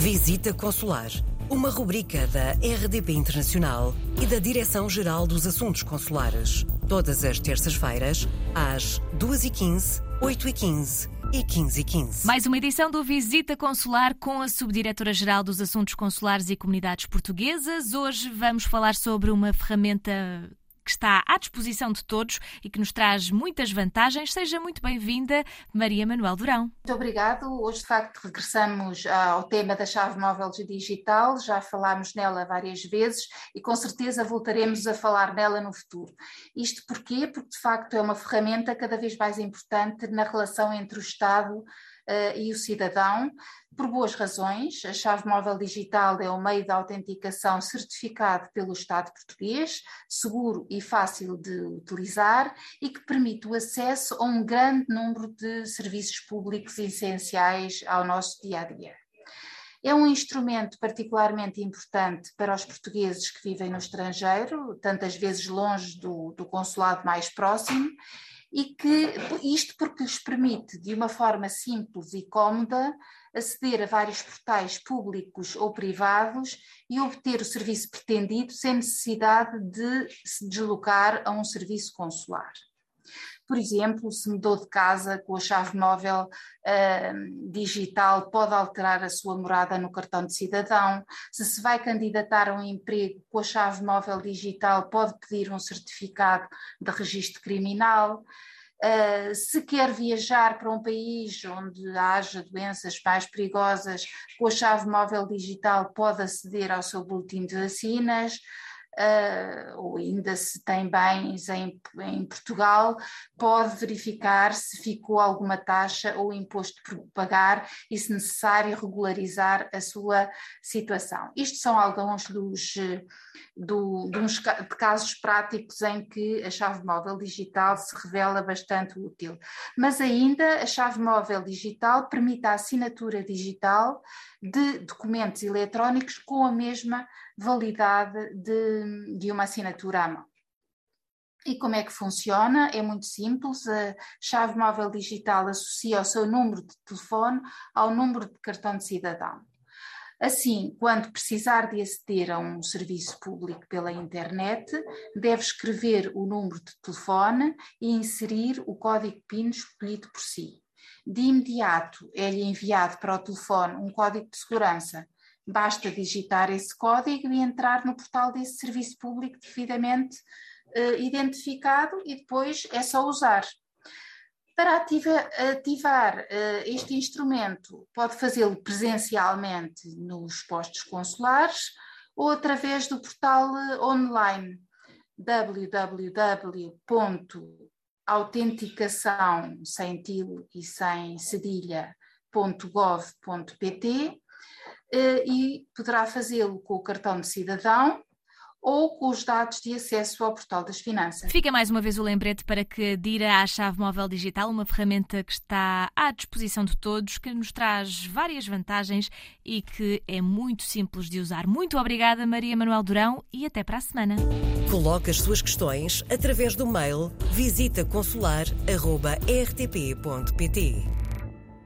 Visita Consular, uma rubrica da RDP Internacional e da Direção-Geral dos Assuntos Consulares. Todas as terças-feiras, às 2h15, 8h15 e 15h15. Mais uma edição do Visita Consular com a Subdiretora-Geral dos Assuntos Consulares e Comunidades Portuguesas. Hoje vamos falar sobre uma ferramenta que está à disposição de todos e que nos traz muitas vantagens. Seja muito bem-vinda, Maria Manuel Durão. Muito obrigado. Hoje, de facto, regressamos ao tema da chave móvel digital. Já falámos nela várias vezes e com certeza voltaremos a falar nela no futuro. Isto porquê? Porque, de facto, é uma ferramenta cada vez mais importante na relação entre o Estado e o cidadão, por boas razões. A chave móvel digital é o meio de autenticação certificado pelo Estado português, seguro e fácil de utilizar e que permite o acesso a um grande número de serviços públicos essenciais ao nosso dia a dia. É um instrumento particularmente importante para os portugueses que vivem no estrangeiro, tantas vezes longe do, do consulado mais próximo, e que isto porque lhes permite, de uma forma simples e cómoda, aceder a vários portais públicos ou privados e obter o serviço pretendido sem necessidade de se deslocar a um serviço consular. Por exemplo, se mudou de casa com a chave móvel uh, digital, pode alterar a sua morada no cartão de cidadão. Se se vai candidatar a um emprego com a chave móvel digital, pode pedir um certificado de registro criminal. Uh, se quer viajar para um país onde haja doenças mais perigosas, com a chave móvel digital pode aceder ao seu boletim de vacinas uh, ou ainda se tem bens em, em Portugal, pode verificar se ficou alguma taxa ou imposto por pagar e, se necessário, regularizar a sua situação. Isto são alguns dos, do, de, uns, de casos práticos em que a chave móvel digital se revela bastante útil. Mas ainda a chave móvel digital permite a assinatura digital de documentos eletrónicos com a mesma validade de, de uma assinatura à mão. E como é que funciona? É muito simples. A chave móvel digital associa o seu número de telefone ao número de cartão de cidadão. Assim, quando precisar de aceder a um serviço público pela internet, deve escrever o número de telefone e inserir o código PIN escolhido por si. De imediato é-lhe enviado para o telefone um código de segurança Basta digitar esse código e entrar no portal desse serviço público devidamente uh, identificado e depois é só usar. Para ativar, ativar uh, este instrumento, pode fazê-lo presencialmente nos postos consulares ou através do portal uh, online www.autenticação sem til e sem cedilha.gov.pt eh, e poderá fazê-lo com o cartão de cidadão ou com os dados de acesso ao portal das finanças. Fica mais uma vez o lembrete para que adira à chave móvel digital, uma ferramenta que está à disposição de todos, que nos traz várias vantagens e que é muito simples de usar. Muito obrigada, Maria Manuel Durão, e até para a semana. Coloque as suas questões através do mail visitaconsular.rtp.pt